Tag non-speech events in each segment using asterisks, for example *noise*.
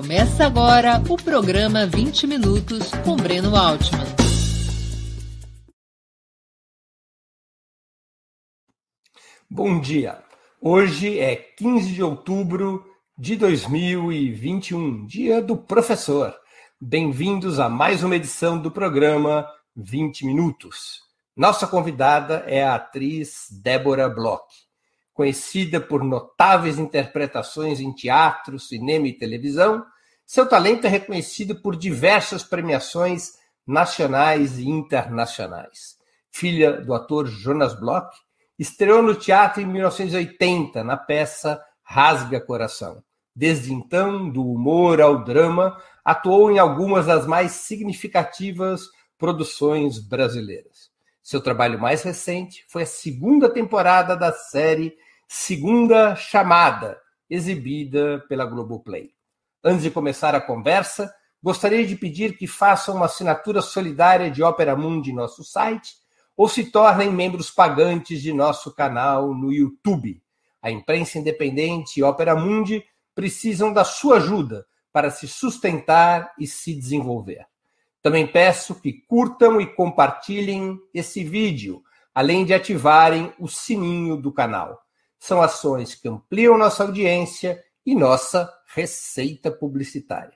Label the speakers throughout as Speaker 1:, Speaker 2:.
Speaker 1: Começa agora o programa 20 Minutos com Breno Altman.
Speaker 2: Bom dia. Hoje é 15 de outubro de 2021, dia do professor. Bem-vindos a mais uma edição do programa 20 Minutos. Nossa convidada é a atriz Débora Bloch conhecida por notáveis interpretações em teatro, cinema e televisão, seu talento é reconhecido por diversas premiações nacionais e internacionais. Filha do ator Jonas Bloch, estreou no teatro em 1980 na peça Rasga Coração. Desde então, do humor ao drama, atuou em algumas das mais significativas produções brasileiras. Seu trabalho mais recente foi a segunda temporada da série Segunda Chamada, exibida pela Globoplay. Antes de começar a conversa, gostaria de pedir que façam uma assinatura solidária de Opera Mundi em nosso site ou se tornem membros pagantes de nosso canal no YouTube. A imprensa independente e Opera Mundi precisam da sua ajuda para se sustentar e se desenvolver. Também peço que curtam e compartilhem esse vídeo, além de ativarem o sininho do canal são ações que ampliam nossa audiência e nossa receita publicitária.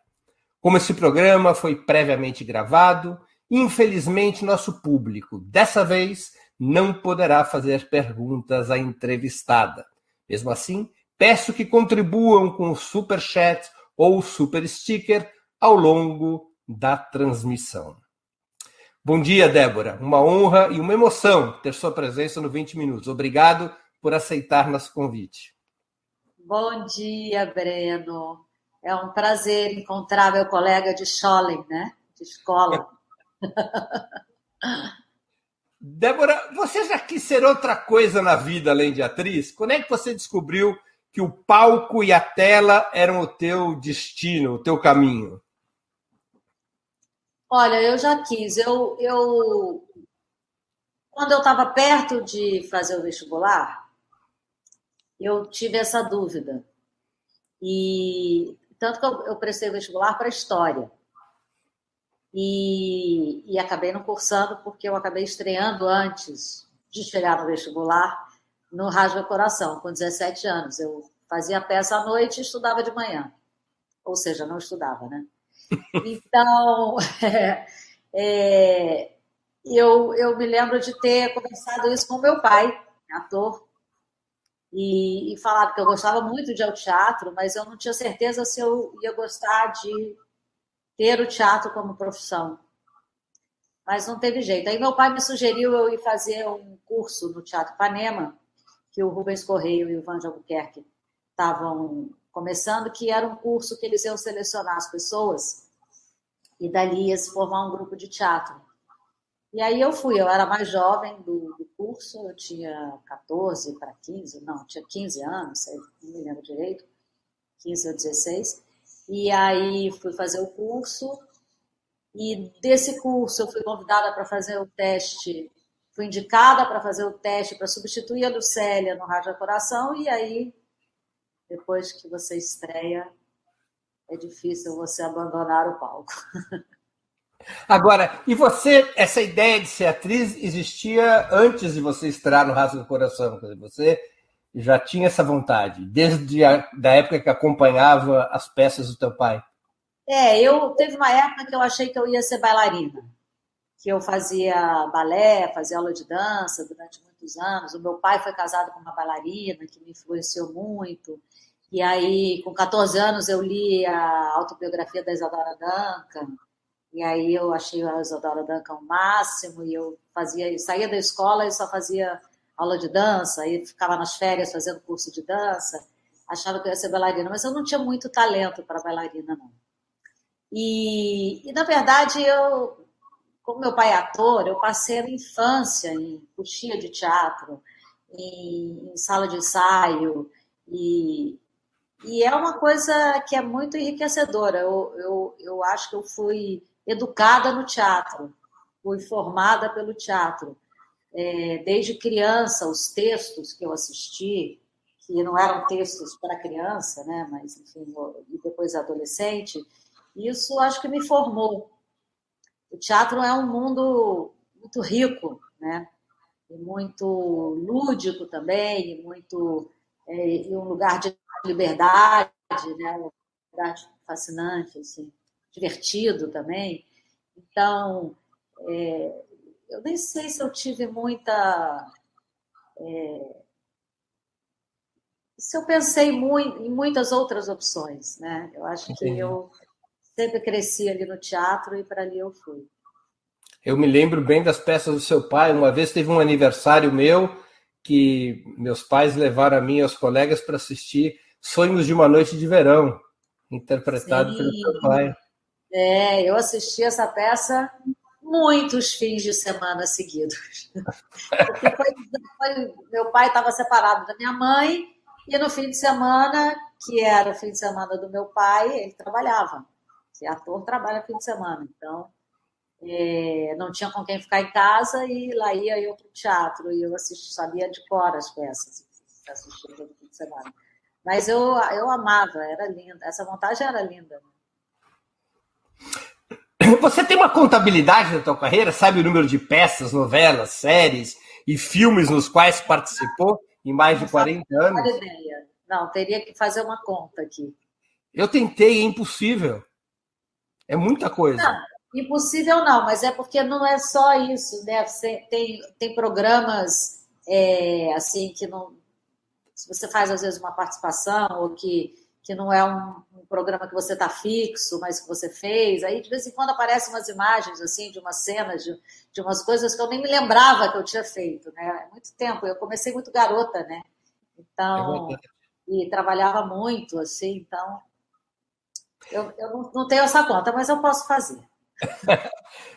Speaker 2: Como esse programa foi previamente gravado, infelizmente nosso público, dessa vez, não poderá fazer perguntas à entrevistada. Mesmo assim, peço que contribuam com o super chat ou super sticker ao longo da transmissão. Bom dia, Débora. Uma honra e uma emoção ter sua presença no 20 Minutos. Obrigado por aceitar nosso convite.
Speaker 3: Bom dia, Breno. É um prazer encontrar meu colega de Schollen, né? De escola. *laughs*
Speaker 2: Débora, você já quis ser outra coisa na vida além de atriz? Quando é que você descobriu que o palco e a tela eram o teu destino, o teu caminho?
Speaker 3: Olha, eu já quis. Eu, eu quando eu estava perto de fazer o vestibular, eu tive essa dúvida. E tanto que eu, eu prestei vestibular para História. E, e acabei não cursando porque eu acabei estreando antes de chegar no vestibular no Rasga Coração, com 17 anos. Eu fazia peça à noite e estudava de manhã. Ou seja, não estudava, né? *laughs* Então, *laughs* é, é, eu, eu me lembro de ter conversado isso com meu pai, ator, e, e falado que eu gostava muito de ao teatro, mas eu não tinha certeza se eu ia gostar de ter o teatro como profissão. Mas não teve jeito. Aí meu pai me sugeriu eu ir fazer um curso no Teatro Panema, que o Rubens Correio e o Van de Albuquerque estavam começando, que era um curso que eles iam selecionar as pessoas e dali ia se formar um grupo de teatro. E aí eu fui, eu era mais jovem do, do curso, eu tinha 14 para 15, não, tinha 15 anos, não me lembro direito, 15 ou 16. E aí fui fazer o curso, e desse curso eu fui convidada para fazer o teste, fui indicada para fazer o teste para substituir a Lucélia no Rádio Coração, e aí, depois que você estreia, é difícil você abandonar o palco. *laughs*
Speaker 2: Agora, e você, essa ideia de ser atriz existia antes de você estrear no Rasgo do Coração? Quer dizer, você já tinha essa vontade, desde a da época que acompanhava as peças do teu pai?
Speaker 3: É, eu teve uma época que eu achei que eu ia ser bailarina, que eu fazia balé, fazia aula de dança durante muitos anos. O meu pai foi casado com uma bailarina que me influenciou muito. E aí, com 14 anos, eu li a autobiografia da Isadora Duncan. E aí eu achei a Isadora Duncan o máximo, e eu fazia, saía da escola e só fazia aula de dança, aí ficava nas férias fazendo curso de dança, achava que eu ia ser bailarina, mas eu não tinha muito talento para bailarina, não. E, e, na verdade, eu, como meu pai é ator, eu passei a infância em coxia de teatro, em, em sala de ensaio, e, e é uma coisa que é muito enriquecedora. Eu, eu, eu acho que eu fui educada no teatro, fui formada pelo teatro. É, desde criança, os textos que eu assisti, que não eram textos para criança, né, mas enfim, e depois adolescente, isso acho que me formou. O teatro é um mundo muito rico, né, e muito lúdico também, e muito é, e um lugar de liberdade, né, um lugar fascinante, assim, divertido também. Então, é, eu nem sei se eu tive muita é, se eu pensei muito, em muitas outras opções, né? Eu acho Entendi. que eu sempre cresci ali no teatro e para ali eu fui.
Speaker 2: Eu me lembro bem das peças do seu pai. Uma vez teve um aniversário meu que meus pais levaram a mim e aos colegas para assistir Sonhos de uma Noite de Verão, interpretado Sim. pelo seu pai.
Speaker 3: É, eu assisti essa peça muitos fins de semana seguidos. Foi, foi, meu pai estava separado da minha mãe e no fim de semana, que era o fim de semana do meu pai, ele trabalhava. Se ator trabalha fim de semana, então é, não tinha com quem ficar em casa e lá ia eu para o teatro e eu assisti, sabia de cor as peças, assistia todo fim de semana. Mas eu, eu amava, era linda, essa montagem era linda. *coughs*
Speaker 2: Você tem uma contabilidade na tua carreira? Sabe o número de peças, novelas, séries e filmes nos quais participou? em mais de 40 anos.
Speaker 3: Ideia. Não, teria que fazer uma conta aqui.
Speaker 2: Eu tentei, é impossível. É muita coisa.
Speaker 3: Não, impossível não, mas é porque não é só isso, né? Tem, tem programas é, assim que não. Se você faz às vezes uma participação ou que que não é um, um programa que você está fixo, mas que você fez. Aí, de vez em quando, aparecem umas imagens, assim, de umas cenas, de, de umas coisas que eu nem me lembrava que eu tinha feito, né? É muito tempo. Eu comecei muito garota, né? Então, é e trabalhava muito, assim, então... Eu, eu não, não tenho essa conta, mas eu posso fazer. *laughs*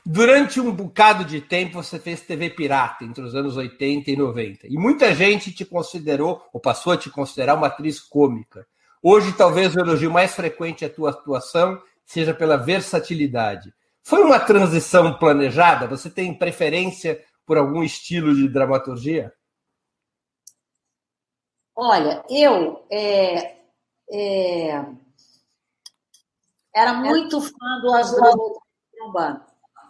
Speaker 2: Durante um bocado de tempo, você fez TV Pirata, entre os anos 80 e 90. E muita gente te considerou, ou passou a te considerar, uma atriz cômica. Hoje, talvez o elogio mais frequente à tua atuação seja pela versatilidade. Foi uma transição planejada? Você tem preferência por algum estilo de dramaturgia?
Speaker 3: Olha, eu é, é, era muito fã do Asdrubal trombone.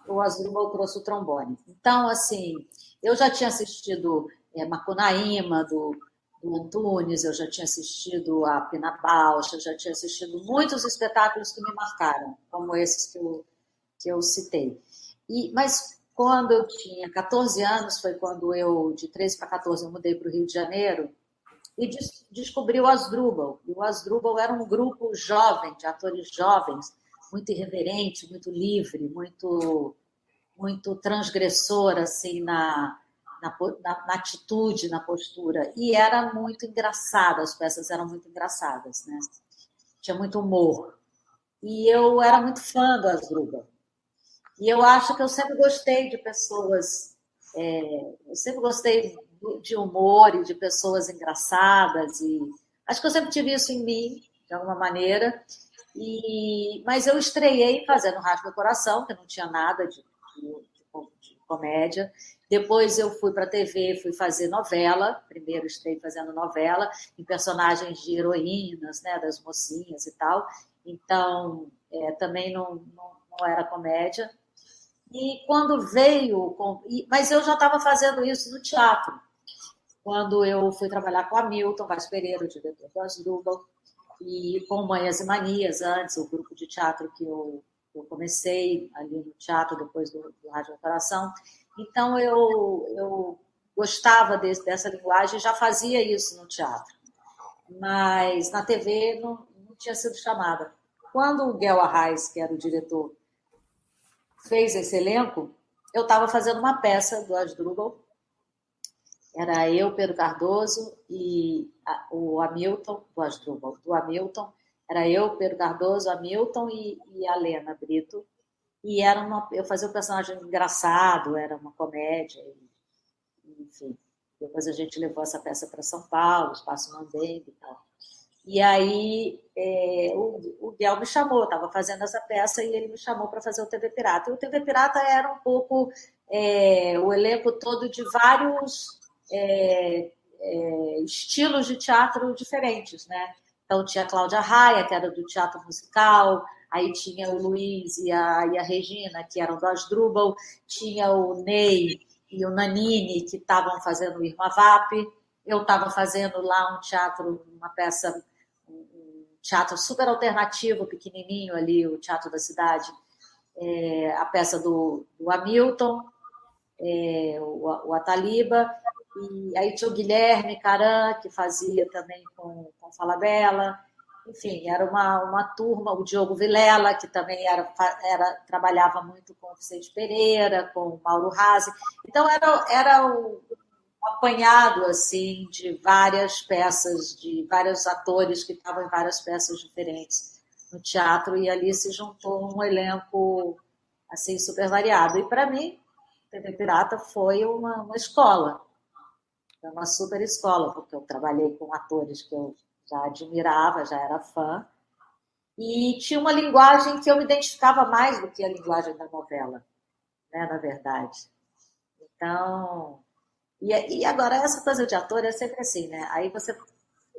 Speaker 3: O Asdrubal trouxe o trombone. Então, assim, eu já tinha assistido é, Macunaíma, do do Antunes, eu já tinha assistido a Pina Bausch, já tinha assistido muitos espetáculos que me marcaram, como esses que eu, que eu citei. E, mas quando eu tinha 14 anos, foi quando eu, de 13 para 14, eu mudei para o Rio de Janeiro e des descobri o Asdrubal. E o Asdrubal era um grupo jovem, de atores jovens, muito irreverente, muito livre, muito, muito transgressor, assim, na, na, na, na, atitude, na postura. E era muito engraçada, as peças eram muito engraçadas, né? Tinha muito humor. E eu era muito fã do Asdrubal. E eu acho que eu sempre gostei de pessoas. É, eu sempre gostei de humor e de pessoas engraçadas. e Acho que eu sempre tive isso em mim, de alguma maneira. E, mas eu estreiei fazendo Rasga Coração, que não tinha nada de, de, de comédia. Depois eu fui para a TV, fui fazer novela. Primeiro estei fazendo novela em personagens de heroínas, né, das mocinhas e tal. Então, é, também não, não, não, era comédia. E quando veio, mas eu já estava fazendo isso no teatro. Quando eu fui trabalhar com a Milton Vaz Pereira, o diretor do Asdrubal, e com Manhas e Manias, antes, o grupo de teatro que eu, eu comecei ali no teatro, depois do, do Rádio Operação. Então, eu, eu gostava desse, dessa linguagem, já fazia isso no teatro. Mas na TV não, não tinha sido chamada. Quando o Guel Arraes, que era o diretor, fez esse elenco, eu estava fazendo uma peça do Asdrubal. Era eu, Pedro Cardoso e a, o Hamilton, do Asdrubal, do Hamilton. Era eu, Pedro Cardoso, Hamilton e, e a Lena Brito e era uma, eu fazia um personagem engraçado, era uma comédia, e, enfim. Depois a gente levou essa peça para São Paulo, Espaço Mandembe e tal. E aí é, o, o Biel me chamou, estava fazendo essa peça e ele me chamou para fazer o TV Pirata. E o TV Pirata era um pouco é, o elenco todo de vários é, é, estilos de teatro diferentes, né? Então tinha Cláudia Raia, que era do teatro musical, aí tinha o Luiz e a, e a Regina, que eram do Asdrubal, tinha o Ney e o Nanini, que estavam fazendo o Irma Vap, eu estava fazendo lá um teatro, uma peça, um teatro super alternativo, pequenininho ali, o Teatro da Cidade, é, a peça do, do Hamilton, é, o, o Ataliba, e aí tinha o Guilherme Caran, que fazia também com, com Falabella. Enfim, era uma, uma turma, o Diogo Vilela, que também era, era, trabalhava muito com o Vicente Pereira, com o Mauro Razzi. Então, era, era um apanhado assim de várias peças, de vários atores que estavam em várias peças diferentes no teatro, e ali se juntou um elenco assim super variado. E para mim, TV Pirata foi uma, uma escola, foi uma super escola, porque eu trabalhei com atores que eu já admirava, já era fã, e tinha uma linguagem que eu me identificava mais do que a linguagem da novela, né, na verdade. Então, e, e agora essa coisa de ator é sempre assim, né? Aí você,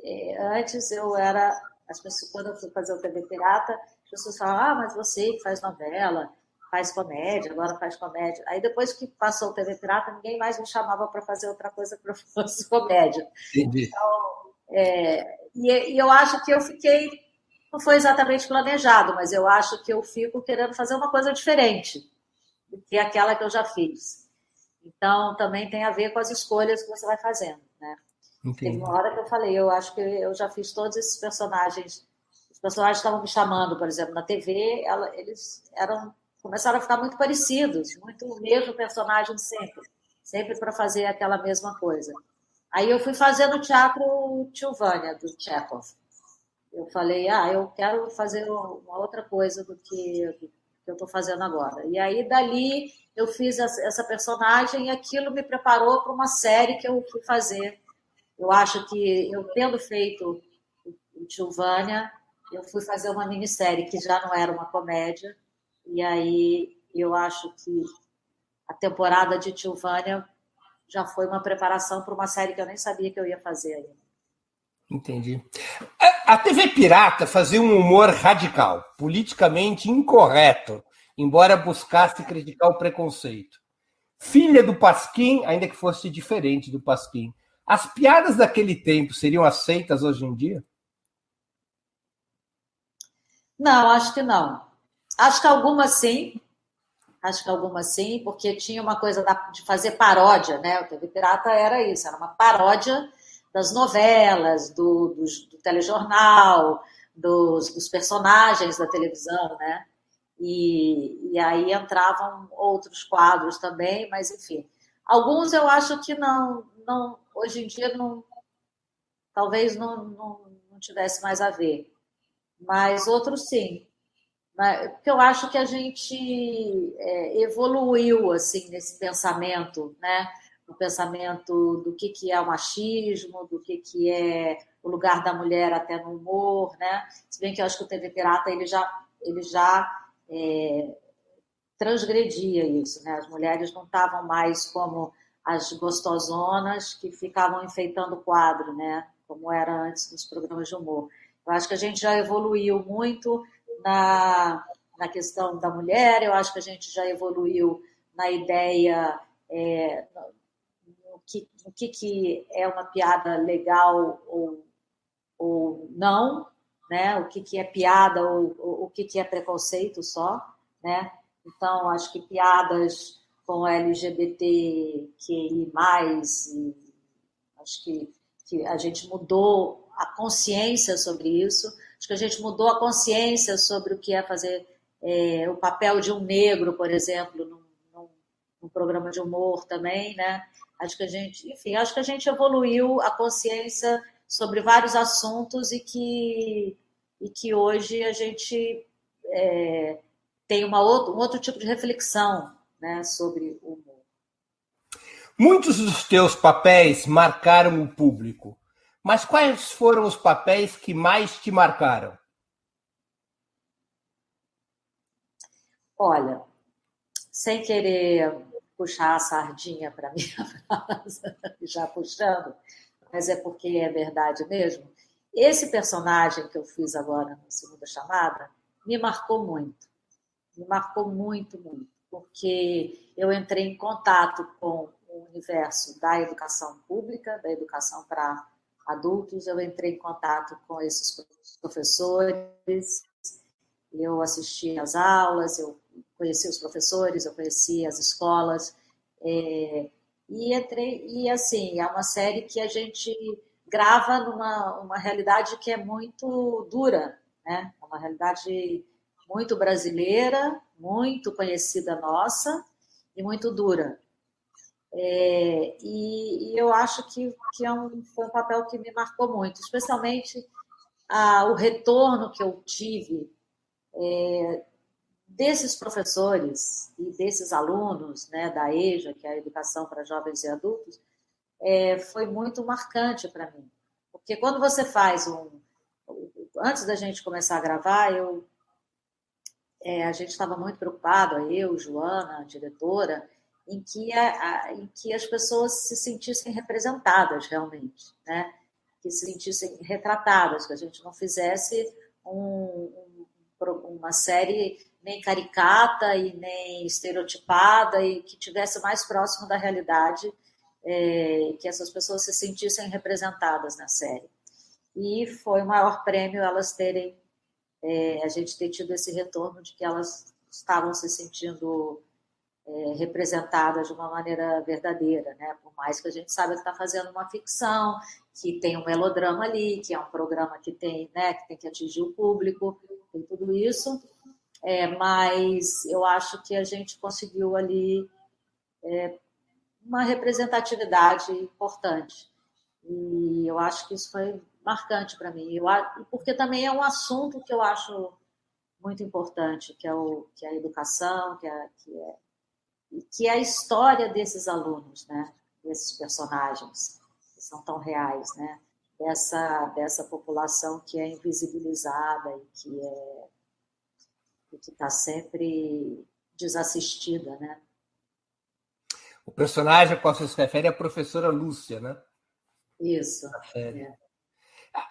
Speaker 3: é, antes eu era, as pessoas, quando eu fui fazer o TV Pirata, as pessoas falavam, ah, mas você que faz novela, faz comédia, agora faz comédia. Aí depois que passou o TV Pirata, ninguém mais me chamava para fazer outra coisa que eu fosse *laughs* comédia. Entendi. Então, é, e, e, eu acho que eu fiquei, não foi exatamente planejado, mas eu acho que eu fico querendo fazer uma coisa diferente do que aquela que eu já fiz. Então, também tem a ver com as escolhas que você vai fazendo, né? Entendi. Teve uma hora que eu falei, eu acho que eu já fiz todos esses personagens. Os personagens estavam me chamando, por exemplo, na TV, ela, eles eram começaram a ficar muito parecidos, muito o mesmo personagem sempre, sempre para fazer aquela mesma coisa. Aí eu fui fazendo teatro Tilvânia, do Chekhov. Eu falei, ah, eu quero fazer uma outra coisa do que, do que eu estou fazendo agora. E aí, dali, eu fiz essa personagem e aquilo me preparou para uma série que eu fui fazer. Eu acho que eu tendo feito o Tilvânia, eu fui fazer uma minissérie que já não era uma comédia, e aí eu acho que a temporada de Tilvânia já foi uma preparação para uma série que eu nem sabia que eu ia fazer ainda.
Speaker 2: Entendi. A TV Pirata fazia um humor radical, politicamente incorreto, embora buscasse criticar o preconceito. Filha do Pasquim, ainda que fosse diferente do Pasquim. As piadas daquele tempo seriam aceitas hoje em dia?
Speaker 3: Não, acho que não. Acho que algumas sim, acho que algumas sim, porque tinha uma coisa de fazer paródia, né? O TV Pirata era isso, era uma paródia das novelas, do, do, do telejornal, dos, dos, personagens da televisão, né? E, e aí entravam outros quadros também, mas enfim. Alguns eu acho que não, não hoje em dia não, talvez não, não, não tivesse mais a ver. Mas outros sim. Né? Porque eu acho que a gente é, evoluiu assim nesse pensamento, né? O pensamento do que, que é o machismo, do que, que é o lugar da mulher até no humor, né? Se bem que eu acho que o TV Pirata ele já, ele já é, transgredia isso, né? As mulheres não estavam mais como as gostosonas que ficavam enfeitando o quadro, né? Como era antes nos programas de humor. Eu acho que a gente já evoluiu muito na, na questão da mulher, eu acho que a gente já evoluiu na ideia é, que, no que, que é uma piada legal ou, ou não, né? o que, que é piada ou, ou o que, que é preconceito só. Né? Então, acho que piadas com LGBTQI+, acho que, que a gente mudou a consciência sobre isso, Acho que a gente mudou a consciência sobre o que é fazer é, o papel de um negro, por exemplo, num, num, num, programa de humor também, né? Acho que a gente, enfim, acho que a gente evoluiu a consciência sobre vários assuntos e que, e que hoje a gente é, tem uma outro, um outro tipo de reflexão né, sobre o humor.
Speaker 2: Muitos dos teus papéis marcaram o público. Mas quais foram os papéis que mais te marcaram?
Speaker 3: Olha, sem querer puxar a sardinha para mim, *laughs* já puxando, mas é porque é verdade mesmo. Esse personagem que eu fiz agora na segunda chamada me marcou muito. Me marcou muito, muito. Porque eu entrei em contato com o universo da educação pública, da educação para adultos, eu entrei em contato com esses professores, eu assisti às aulas, eu conheci os professores, eu conheci as escolas, é, e entrei, e assim, é uma série que a gente grava numa uma realidade que é muito dura, né? É uma realidade muito brasileira, muito conhecida nossa e muito dura. É, e, e, eu acho que, que é um, foi um papel que me marcou muito, especialmente a, o retorno que eu tive é, desses professores e desses alunos né, da EJA, que é a Educação para Jovens e Adultos, é, foi muito marcante para mim. Porque quando você faz um. Antes da gente começar a gravar, eu, é, a gente estava muito preocupado, eu, Joana, a diretora, em que, a, a, em que as pessoas se sentissem representadas realmente, né? que se sentissem retratadas, que a gente não fizesse um, um, uma série nem caricata e nem estereotipada e que tivesse mais próximo da realidade, é, que essas pessoas se sentissem representadas na série. E foi o maior prêmio elas terem, é, a gente ter tido esse retorno de que elas estavam se sentindo é, de uma maneira verdadeira, né? Por mais que a gente saiba que está fazendo uma ficção, que tem um melodrama ali, que é um programa que tem, né, que tem que atingir o público, tem tudo isso, é, mas eu acho que a gente conseguiu ali é, uma representatividade importante. E eu acho que isso foi marcante para mim. Eu, porque também é um assunto que eu acho muito importante, que é, o, que é a educação, que é, que é, que é a história desses alunos, né? desses personagens que são tão reais, né? dessa, dessa população que é invisibilizada e que é e que está sempre desassistida, né?
Speaker 2: O personagem a qual você se refere é a professora Lúcia, né?
Speaker 3: Isso. A série.
Speaker 2: É.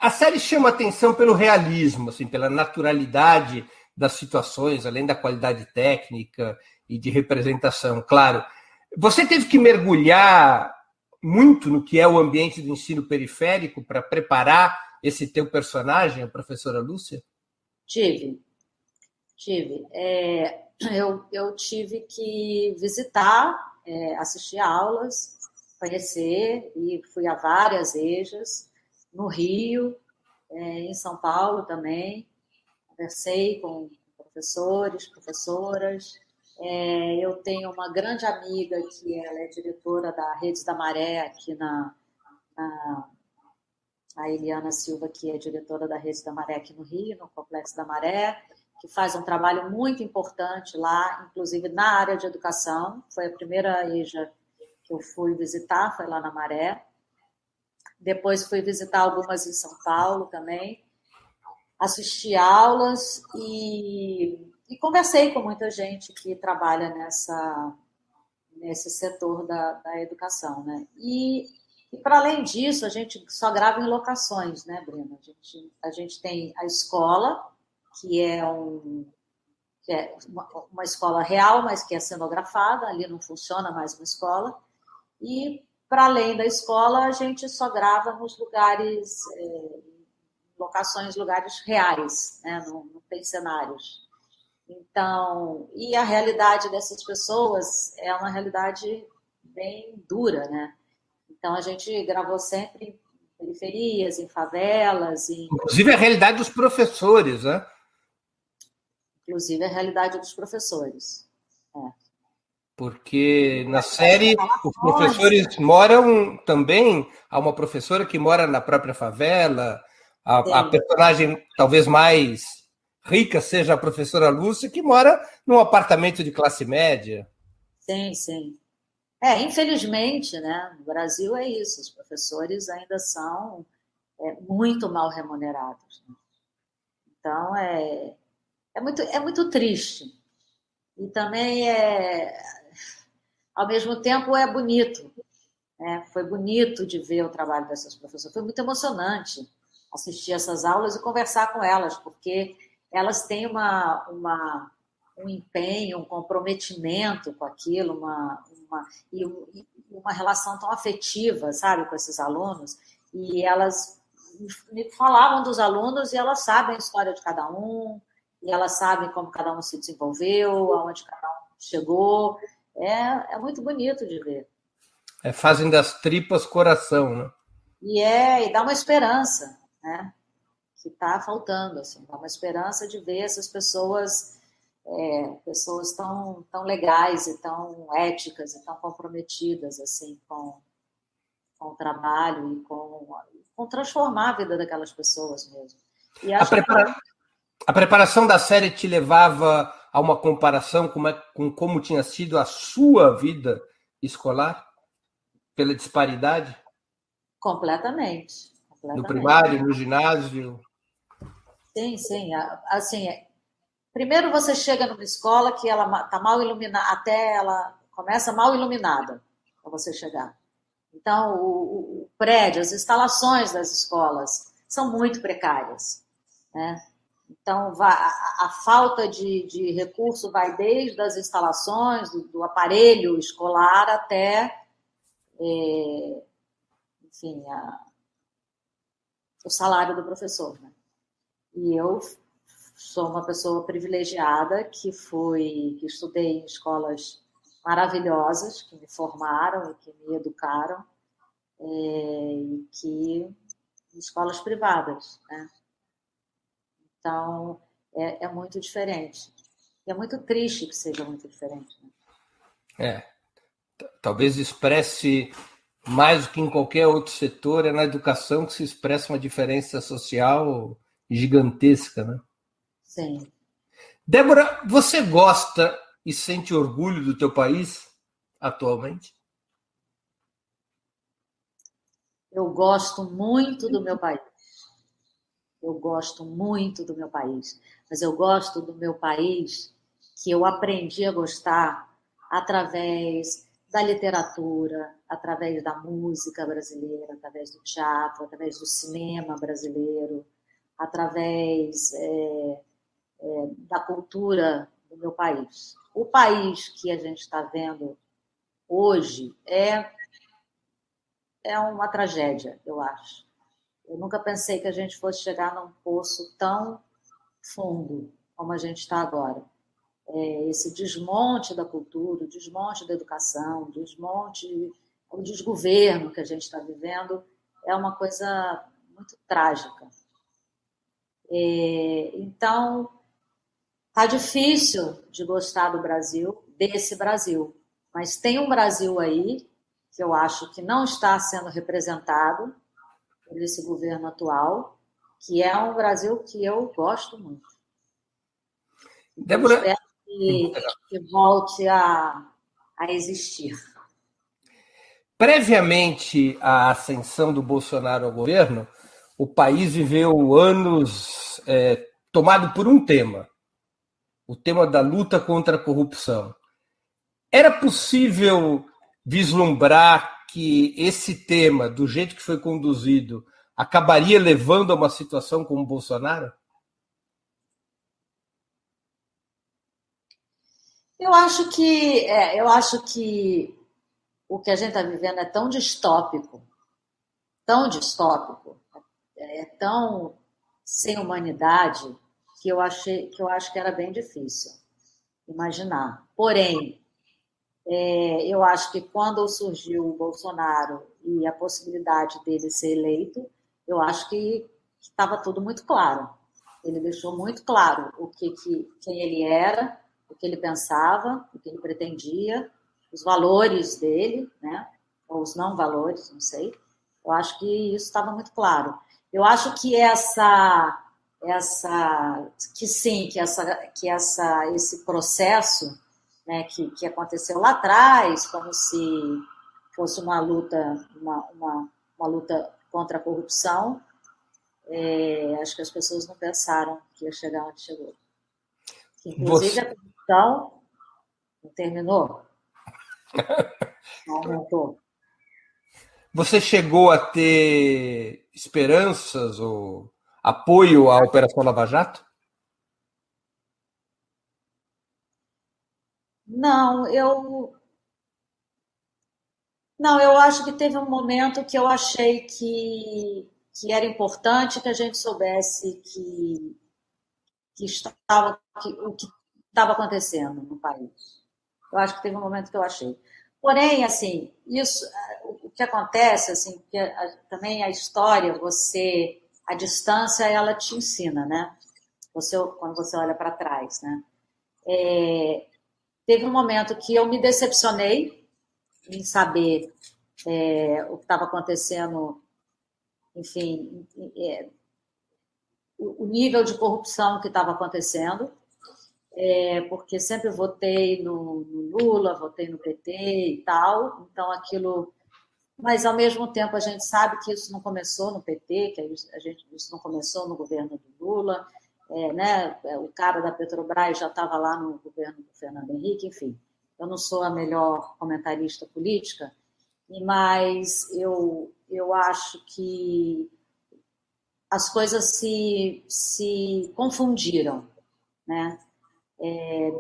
Speaker 2: A série chama atenção pelo realismo, assim, pela naturalidade das situações, além da qualidade técnica e de representação, claro. Você teve que mergulhar muito no que é o ambiente do ensino periférico para preparar esse teu personagem, a professora Lúcia?
Speaker 3: Tive, Tive. É, eu, eu tive que visitar, é, assistir aulas, conhecer, e fui a várias EJAs, no Rio, é, em São Paulo também. Conversei com professores, professoras. É, eu tenho uma grande amiga que ela é diretora da Redes da Maré aqui na, na a Eliana Silva, que é diretora da Rede da Maré aqui no Rio, no Complexo da Maré que faz um trabalho muito importante lá, inclusive na área de educação. Foi a primeira EJA que eu fui visitar, foi lá na Maré. Depois fui visitar algumas em São Paulo também. Assisti aulas e, e conversei com muita gente que trabalha nessa, nesse setor da, da educação. Né? E, e para além disso, a gente só grava em locações, né, Bruna? A gente, a gente tem a escola, que é, um, que é uma, uma, escola real, mas que é cenografada, ali não funciona mais uma escola. E, para além da escola, a gente só grava nos lugares, é, locações, lugares reais, né? não, não tem cenários. Então, e a realidade dessas pessoas é uma realidade bem dura, né? Então, a gente gravou sempre em periferias, em favelas. Em...
Speaker 2: Inclusive a realidade dos professores, né?
Speaker 3: inclusive a realidade dos professores. É.
Speaker 2: Porque na série os professores moram também. Há uma professora que mora na própria favela. A, a, personagem talvez mais rica seja a professora Lúcia, que mora num apartamento de classe média.
Speaker 3: Sim, sim. É, infelizmente, né? No Brasil é isso. Os professores ainda são é, muito mal remunerados. Né? Então, é, é muito, é muito triste. E também é, ao mesmo tempo, é bonito, Né? Foi bonito de ver o trabalho dessas professoras, foi muito emocionante assistir essas aulas e conversar com elas, porque elas têm uma, uma um empenho, um comprometimento com aquilo, uma, uma, e uma relação tão afetiva, sabe, com esses alunos, e elas me falavam dos alunos e elas sabem a história de cada um, e elas sabem como cada um se desenvolveu, aonde cada um chegou. É, é muito bonito de ver.
Speaker 2: É, fazem das tripas coração, né?
Speaker 3: E é, e dá uma esperança, né? Que está faltando, assim, dá uma esperança de ver essas pessoas, é, pessoas tão, tão legais e tão éticas e tão comprometidas, assim, com, com o trabalho e com, com transformar a vida daquelas pessoas mesmo.
Speaker 2: a, prepara... que... a preparação da série te levava a uma comparação com, com como tinha sido a sua vida escolar? Pela disparidade?
Speaker 3: Completamente. completamente.
Speaker 2: No primário, no ginásio?
Speaker 3: Sim, sim. Assim, é, primeiro você chega numa escola que ela está mal iluminada, até ela começa mal iluminada para você chegar. Então, o, o, prédio, as instalações das escolas são muito precárias. Né? Então, a, falta de, de, recurso vai desde as instalações, do, do aparelho escolar, até, é, enfim, a, o salário do professor. Né? E eu sou uma pessoa privilegiada que fui, que estudei em escolas maravilhosas que me formaram e que me educaram, é, e que escolas privadas, né? Então é, é, muito diferente. E é muito triste que seja muito diferente. Né?
Speaker 2: É, talvez expresse mais do que em qualquer outro setor é na educação que se expressa uma diferença social gigantesca, né?
Speaker 3: Sim.
Speaker 2: Débora, você gosta e sente orgulho do teu país atualmente?
Speaker 3: Eu gosto muito do meu país. Eu gosto muito do meu país. Mas eu gosto do meu país que eu aprendi a gostar através da literatura, através da música brasileira, através do teatro, através do cinema brasileiro, através é, é, da cultura do meu país o país que a gente está vendo hoje é, é uma tragédia, eu acho. Eu nunca pensei que a gente fosse chegar num poço tão fundo como a gente está agora. É esse desmonte da cultura, o desmonte da educação, o desmonte, o desgoverno que a gente está vivendo é uma coisa muito trágica. É, então, Tá difícil de gostar do Brasil, desse Brasil, mas tem um Brasil aí que eu acho que não está sendo representado por esse governo atual, que é um Brasil que eu gosto muito.
Speaker 2: Débora...
Speaker 3: espero que, que volte a, a existir.
Speaker 2: Previamente à ascensão do Bolsonaro ao governo, o país viveu anos é, tomado por um tema, o tema da luta contra a corrupção. Era possível vislumbrar que esse tema, do jeito que foi conduzido, acabaria levando a uma situação como Bolsonaro?
Speaker 3: Eu acho que é, eu acho que o que a gente está vivendo é tão distópico, tão distópico, é tão sem humanidade que eu achei que eu acho que era bem difícil imaginar. Porém, é, eu acho que quando surgiu o Bolsonaro e a possibilidade dele ser eleito, eu acho que estava tudo muito claro. Ele deixou muito claro o que, que quem ele era, o que ele pensava, o que ele pretendia, os valores dele, né? Ou os não valores, não sei. Eu acho que isso estava muito claro. Eu acho que essa essa que sim, que essa que essa esse processo, né, que, que aconteceu lá atrás, como se fosse uma luta uma, uma, uma luta contra a corrupção, é, acho que as pessoas não pensaram que ia chegar onde chegou. Inclusive Você... a corrupção não terminou. *laughs* Não aumentou.
Speaker 2: Você chegou a ter esperanças ou apoio à Operação Lava Jato?
Speaker 3: Não, eu. Não, eu acho que teve um momento que eu achei que, que era importante que a gente soubesse que, que estava que, o que estava acontecendo no país. Eu acho que teve um momento que eu achei. Porém, assim, isso, que acontece, assim, que a, também a história, você, a distância, ela te ensina, né? Você, quando você olha para trás, né? É, teve um momento que eu me decepcionei em saber é, o que estava acontecendo, enfim, é, o, o nível de corrupção que estava acontecendo, é, porque sempre votei no, no, Lula, votei no PT e tal, então aquilo. Mas ao mesmo tempo a gente sabe que isso não começou no PT, que a gente, isso não começou no governo do Lula, é, né? É, o cara da Petrobras já estava lá no governo do Fernando Henrique, enfim. Eu não sou a melhor comentarista política, mas eu, eu acho que as coisas se, se confundiram, né? É,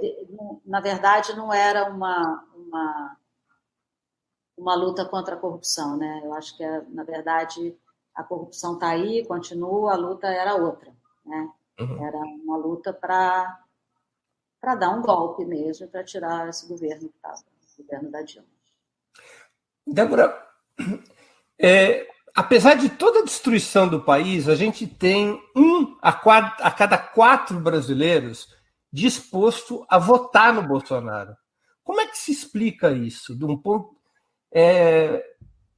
Speaker 3: na verdade, não era uma, uma, uma luta contra a corrupção, né? Eu acho que, na verdade, a corrupção está aí, continua, a luta era outra, né? Uhum. Era uma luta para para dar um golpe mesmo, para tirar esse governo que estava, o governo da Dilma.
Speaker 2: Débora, é, apesar de toda a destruição do país, a gente tem um a, a cada quatro brasileiros disposto a votar no Bolsonaro. Como é que se explica isso? De um ponto, é,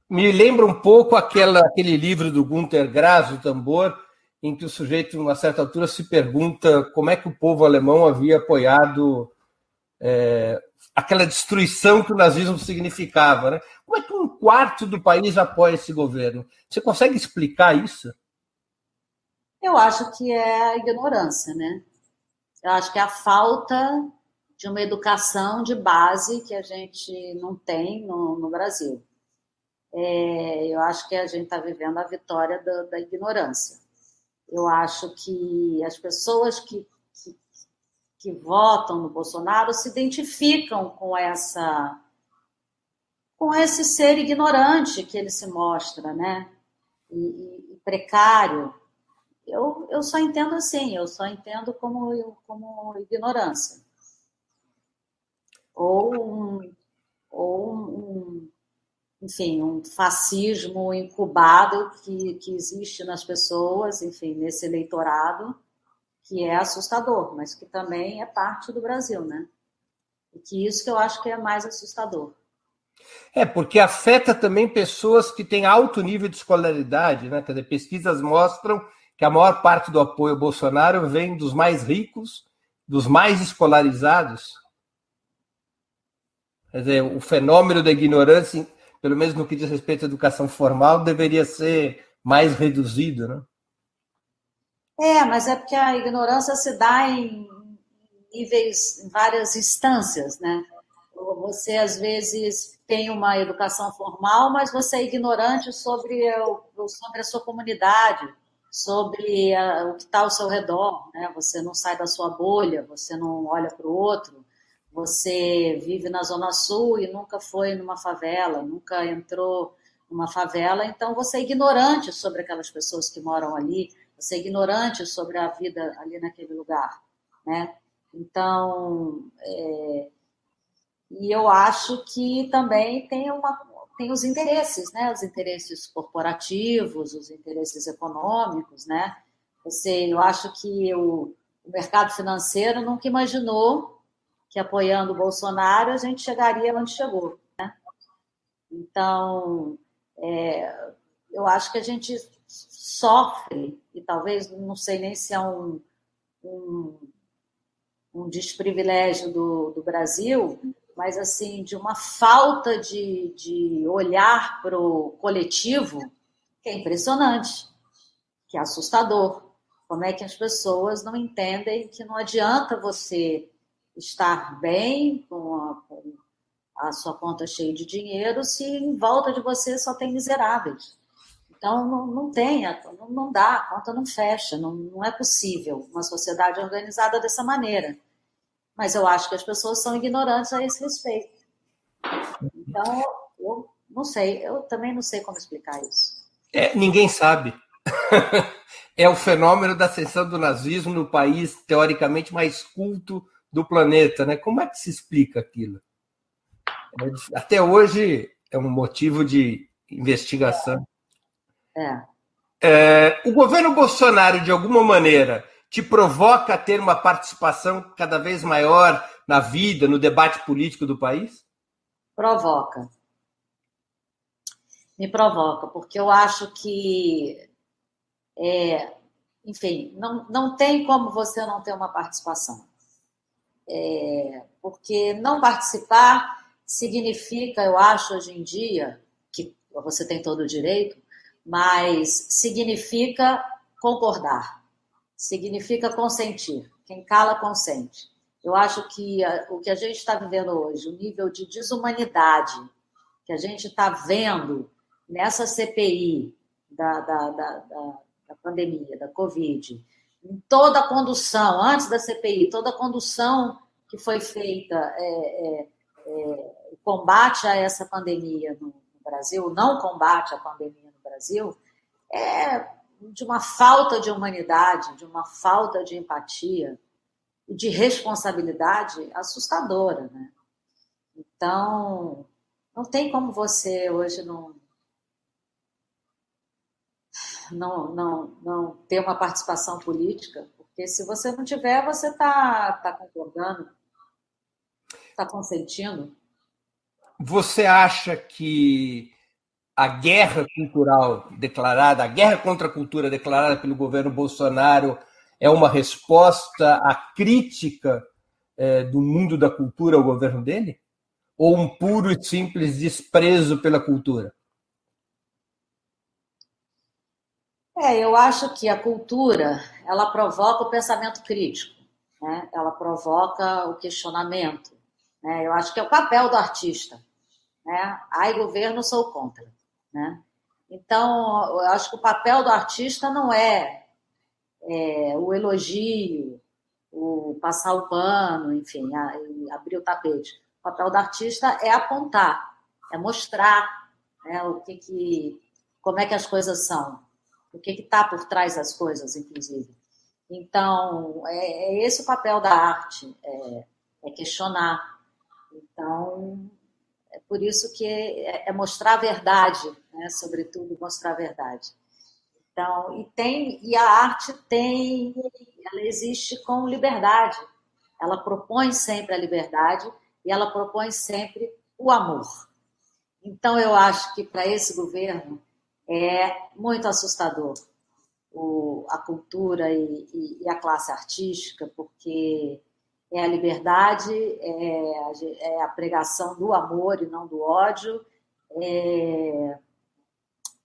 Speaker 2: me lembra um pouco aquela, aquele livro do Günter Grass, o Tambor, em que o sujeito, numa certa altura, se pergunta como é que o povo alemão havia apoiado é, aquela destruição que o nazismo significava. Né? Como é que um quarto do país apoia esse governo? Você consegue explicar isso?
Speaker 3: Eu acho que é a ignorância, né? Eu acho que é a falta de uma educação de base que a gente não tem no, no Brasil. É, eu acho que a gente está vivendo a vitória da, da, ignorância. Eu acho que as pessoas que, que, que, votam no Bolsonaro se identificam com essa com esse ser ignorante que ele se mostra, né? E, e precário eu, eu só entendo assim, eu só entendo como, como ignorância. Ou um, ou um, enfim, um fascismo incubado que, que existe nas pessoas, enfim, nesse eleitorado, que é assustador, mas que também é parte do Brasil, né? E que isso que eu acho que é mais assustador.
Speaker 2: É, porque afeta também pessoas que têm alto nível de escolaridade, né? Quer dizer, pesquisas mostram que a maior parte do apoio ao Bolsonaro vem dos mais ricos, dos mais escolarizados. Quer dizer, o fenômeno da ignorância, pelo menos no que diz respeito à educação formal, deveria ser mais reduzido, né?
Speaker 3: É, mas é porque a ignorância se dá em níveis, em várias instâncias, né? Você, às vezes, tem uma educação formal, mas você é ignorante sobre, sobre a sua comunidade sobre a, o que está ao seu redor, né? Você não sai da sua bolha, você não olha para o outro, você vive na Zona Sul e nunca foi numa favela, nunca entrou numa favela, então você é ignorante sobre aquelas pessoas que moram ali, você é ignorante sobre a vida ali naquele lugar, né? Então, é, e eu acho que também tem uma, tem os interesses, né? Os interesses corporativos, os interesses econômicos, né? Você, eu acho que o, o mercado financeiro nunca imaginou que apoiando o Bolsonaro a gente chegaria onde chegou, né? Então, é, eu acho que a gente sofre e talvez não sei nem se é um, um, um desprivilégio do, do Brasil, mas assim, de uma falta de, de olhar para o coletivo que é impressionante, que é assustador. Como é que as pessoas não entendem que não adianta você estar bem com a, com a sua conta cheia de dinheiro se em volta de você só tem miseráveis. Então, não, não tem, não, não dá, a conta não fecha, não, não é possível uma sociedade organizada dessa maneira. Mas eu acho que as pessoas são ignorantes a esse respeito. Então, eu não sei, eu também não sei como explicar isso.
Speaker 2: É, ninguém sabe. *laughs* é o fenômeno da ascensão do nazismo no país teoricamente mais culto do planeta, né? Como é que se explica aquilo? É, até hoje é um motivo de investigação.
Speaker 3: É.
Speaker 2: É, o governo Bolsonaro, de alguma maneira, te provoca a ter uma participação cada vez maior na vida, no debate político do país?
Speaker 3: Provoca. Me provoca, porque eu acho que, é, enfim, não, não tem como você não ter uma participação. É, porque não participar significa, eu acho, hoje em dia, que você tem todo o direito, mas significa concordar, significa consentir. Quem cala, consente. Eu acho que a, o que a gente está vivendo hoje, o nível de desumanidade que a gente está vendo nessa CPI da, da, da, da, pandemia, da Covid, toda a condução, antes da CPI, toda a condução que foi feita, é, é, é, combate a essa pandemia no, no Brasil, não combate à pandemia no Brasil, é de uma falta de humanidade, de uma falta de empatia e de responsabilidade assustadora, né? Então, não tem como você hoje não não, não, não ter uma participação política, porque se você não tiver, você está tá concordando, está consentindo.
Speaker 2: Você acha que a guerra cultural declarada, a guerra contra a cultura declarada pelo governo Bolsonaro é uma resposta à crítica é, do mundo da cultura ao governo dele? Ou um puro e simples desprezo pela cultura?
Speaker 3: É, eu acho que a cultura ela provoca o pensamento crítico, né? ela provoca o questionamento. Né? Eu acho que é o papel do artista. Né? Ai, governo, sou contra. Né? Então, eu acho que o papel do artista não é, é o elogio, o passar o pano, enfim, a, abrir o tapete. O papel do artista é apontar, é mostrar né, o que, que como é que as coisas são, o que está por trás das coisas, inclusive. Então, é, é esse o papel da arte, é, é questionar. Então, é por isso que é, é mostrar a verdade, né? sobretudo mostrar a verdade. Então, e tem e a arte tem, ela existe com liberdade. Ela propõe sempre a liberdade e ela propõe sempre o amor. Então, eu acho que para esse governo é muito assustador o, a cultura e, e, e a classe artística, porque é a liberdade, é a, é a pregação do amor e não do ódio, é,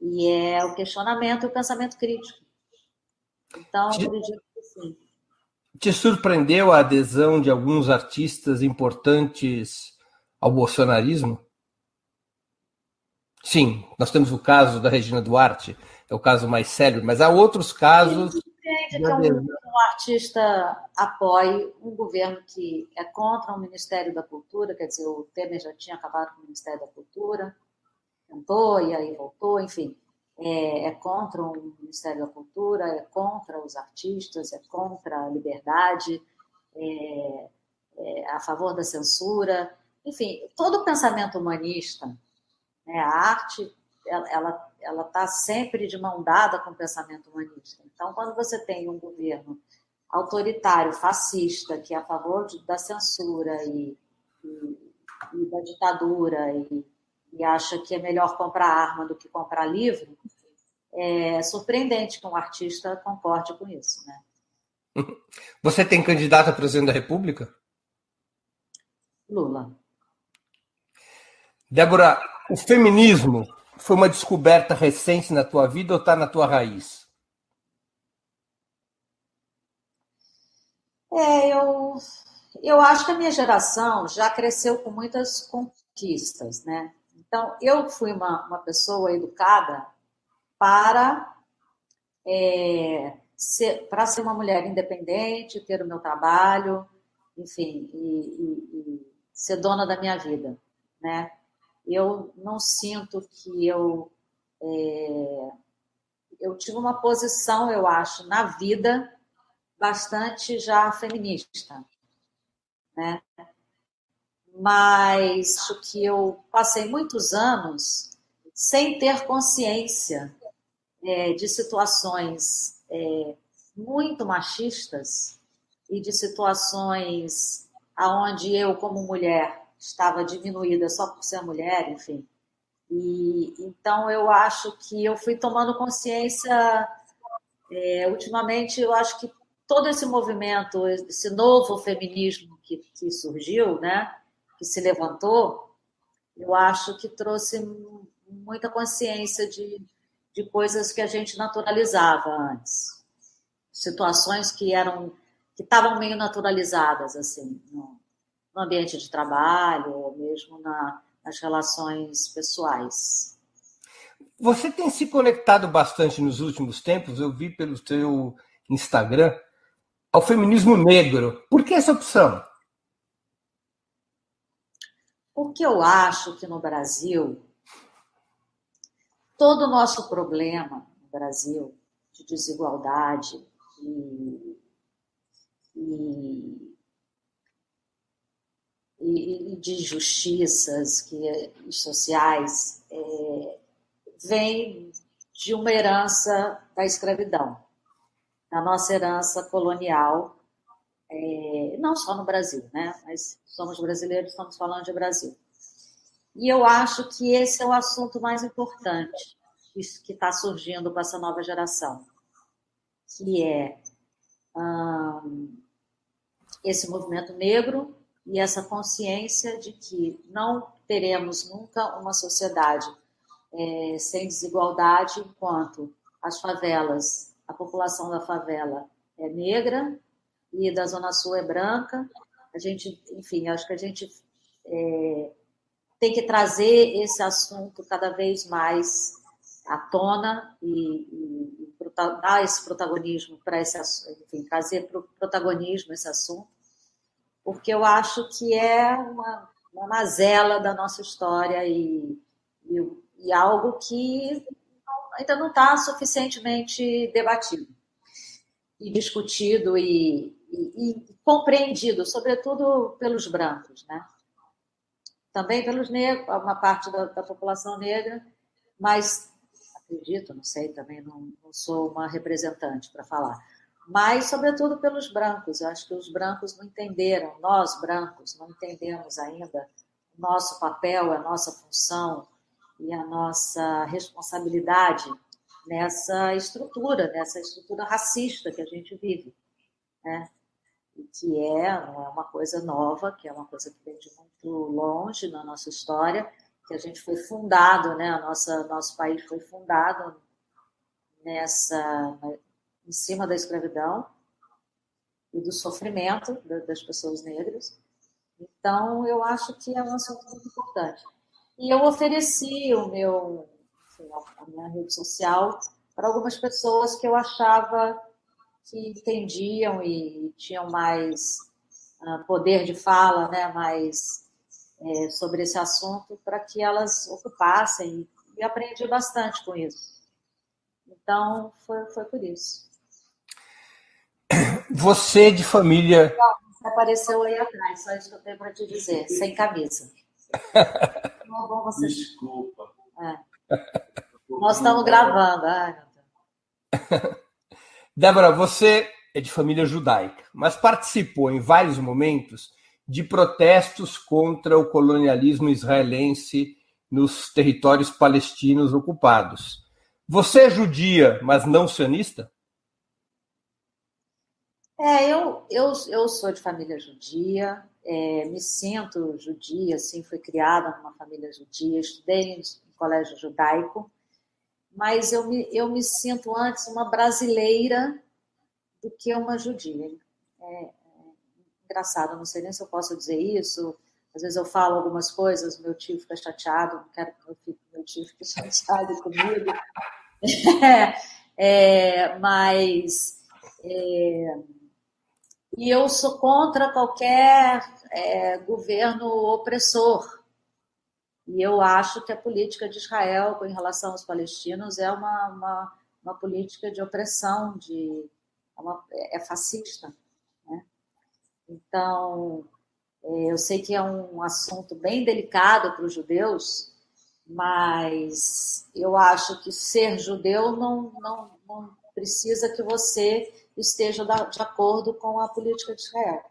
Speaker 3: e é o questionamento e o pensamento crítico. Então, te, acredito que sim.
Speaker 2: Te surpreendeu a adesão de alguns artistas importantes ao bolsonarismo? Sim, nós temos o caso da Regina Duarte, é o caso mais sério, mas há outros casos.
Speaker 3: Que um, um artista apoie um governo que é contra o Ministério da Cultura, quer dizer, o Temer já tinha acabado com o Ministério da Cultura, tentou e aí voltou, enfim, é, é contra o Ministério da Cultura, é contra os artistas, é contra a liberdade, é, é a favor da censura, enfim, todo o pensamento humanista, né, a arte, ela ela está sempre de mão dada com o pensamento humanista. Então, quando você tem um governo autoritário, fascista, que é a favor de, da censura e, e, e da ditadura e, e acha que é melhor comprar arma do que comprar livro, é surpreendente que um artista concorde com isso, né? *laughs*
Speaker 2: Você tem candidato a presidente da República?
Speaker 3: Lula.
Speaker 2: Débora, o feminismo foi uma descoberta recente na tua vida ou está na tua raiz?
Speaker 3: É, eu, eu acho que a minha geração já cresceu com muitas conquistas, né? Então, eu fui uma, uma pessoa educada para é, ser, para ser uma mulher independente, ter o meu trabalho, enfim, e, e, e ser dona da minha vida, né? Eu não sinto que eu é, eu tive uma posição, eu acho, na vida bastante já feminista, né? Mas acho que eu passei muitos anos sem ter consciência é, de situações é, muito machistas e de situações aonde eu, como mulher, estava diminuída só por ser mulher, enfim. E então eu acho que eu fui tomando consciência é, ultimamente. Eu acho que todo esse movimento, esse novo feminismo que, que surgiu, né, que se levantou, eu acho que trouxe muita consciência de, de coisas que a gente naturalizava antes, situações que eram que estavam meio naturalizadas assim no, no ambiente de trabalho ou mesmo na, nas relações pessoais.
Speaker 2: Você tem se conectado bastante nos últimos tempos, eu vi pelo seu Instagram, ao feminismo negro. Por que essa opção?
Speaker 3: Porque eu acho que no Brasil todo o nosso problema no Brasil de desigualdade e, e, e de injustiças que, sociais é, vem de uma herança da escravidão, da nossa herança colonial, é, não só no Brasil, né? mas somos brasileiros, estamos falando de Brasil. E eu acho que esse é o assunto mais importante que está surgindo com essa nova geração, que é hum, esse movimento negro e essa consciência de que não teremos nunca uma sociedade é, sem desigualdade enquanto as favelas, a população da favela é negra e da Zona Sul é branca. A gente, enfim, acho que a gente é, tem que trazer esse assunto cada vez mais à tona e, e, e dar esse protagonismo para esse enfim, trazer para o protagonismo esse assunto, porque eu acho que é uma, uma mazela da nossa história e, e, e algo que ainda não está suficientemente debatido e discutido e, e, e, compreendido, sobretudo pelos brancos, né? Também pelos negros, uma parte da, da população negra, mas acredito, não sei, também não, não sou uma representante para falar, mas sobretudo pelos brancos. Eu acho que os brancos não entenderam, nós brancos não entendemos ainda o nosso papel, a nossa função e a nossa responsabilidade nessa estrutura, nessa estrutura racista que a gente vive, né? E que é, não é uma coisa nova, que é uma coisa que vem de muito longe na nossa história, que a gente foi fundado, né? A nossa nosso país foi fundado nessa em cima da escravidão e do sofrimento das pessoas negras. Então, eu acho que é um assunto muito importante. E eu ofereci o meu, enfim, a minha rede social para algumas pessoas que eu achava que entendiam e tinham mais uh, poder de fala, né, mais é, sobre esse assunto para que elas ocupassem e aprendi bastante com isso. Então, foi, foi por isso. *coughs*
Speaker 2: Você de família.
Speaker 3: você apareceu aí atrás, só isso que eu tenho para te dizer, sem camisa. *laughs*
Speaker 4: Não é bom você... Desculpa.
Speaker 3: É. Nós estamos gravando. Ai, *laughs*
Speaker 2: Débora, você é de família judaica, mas participou em vários momentos de protestos contra o colonialismo israelense nos territórios palestinos ocupados. Você é judia, mas não sionista?
Speaker 3: É, eu, eu, eu sou de família judia, é, me sinto judia, assim, fui criada numa família judia, estudei em colégio judaico, mas eu me, eu me sinto antes uma brasileira do que uma judia. É, engraçado, não sei nem se eu posso dizer isso. Às vezes eu falo algumas coisas, meu tio fica chateado, não quero que meu tio fique *laughs* chateado comigo. *laughs* É, é, mas é, e eu sou contra qualquer é, governo opressor. E eu acho que a política de Israel em relação aos palestinos é uma, uma, uma política de opressão, de, é, uma, é fascista. Né? Então, é, eu sei que é um assunto bem delicado para os judeus, mas eu acho que ser judeu não, não, não precisa que você esteja de acordo com a política de Israel,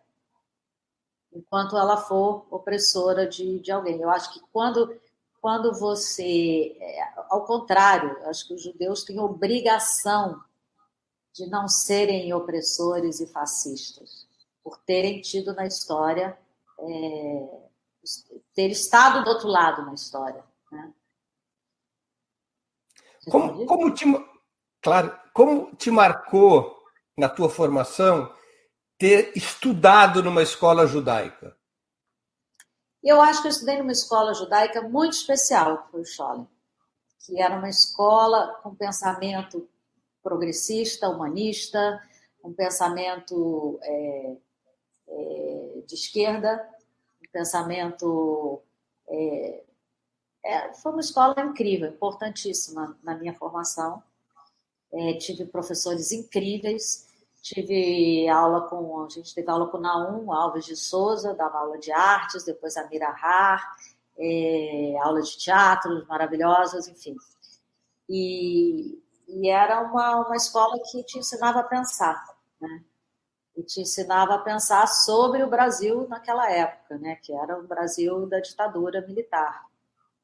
Speaker 3: enquanto ela for opressora de, de alguém. Eu acho que quando, quando você. É, ao contrário, acho que os judeus têm obrigação de não serem opressores e fascistas, por terem tido na história. É, ter estado do outro lado na história. Né?
Speaker 2: Como, como, te, claro, como te marcou na tua formação ter estudado numa escola judaica?
Speaker 3: Eu acho que eu estudei numa escola judaica muito especial, que foi o Scholem, que era uma escola com pensamento progressista, humanista, um pensamento é, é, de esquerda, um pensamento. É, é foi uma escola incrível, importantíssima na minha formação. É, tive professores incríveis, tive aula com, a gente teve aula com Naum Alves de Souza, dava aula de artes, depois a Mira Har, é, aula de teatro maravilhosas, enfim. E, e era uma, uma escola que te ensinava a pensar, né? E te ensinava a pensar sobre o Brasil naquela época, né? Que era o Brasil da ditadura militar.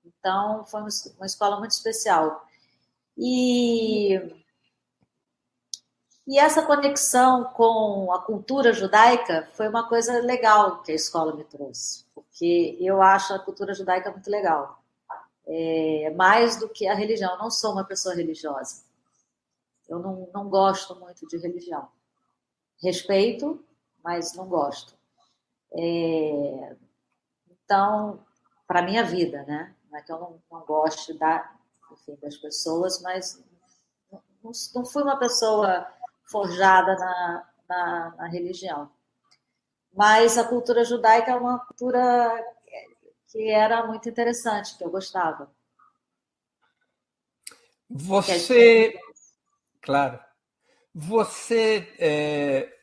Speaker 3: Então, foi uma escola muito especial. E e essa conexão com a cultura judaica foi uma coisa legal que a escola me trouxe, porque eu acho a cultura judaica muito legal. É, mais do que a religião. Eu não sou uma pessoa religiosa. Eu não, não gosto muito de religião. Respeito, mas não gosto. É, então, para minha vida, né? Não é que eu não, não goste da, enfim, das pessoas, mas não, não fui uma pessoa forjada na, na, na religião. Mas a cultura judaica é uma cultura que era muito interessante, que eu gostava.
Speaker 2: Você, claro, você é...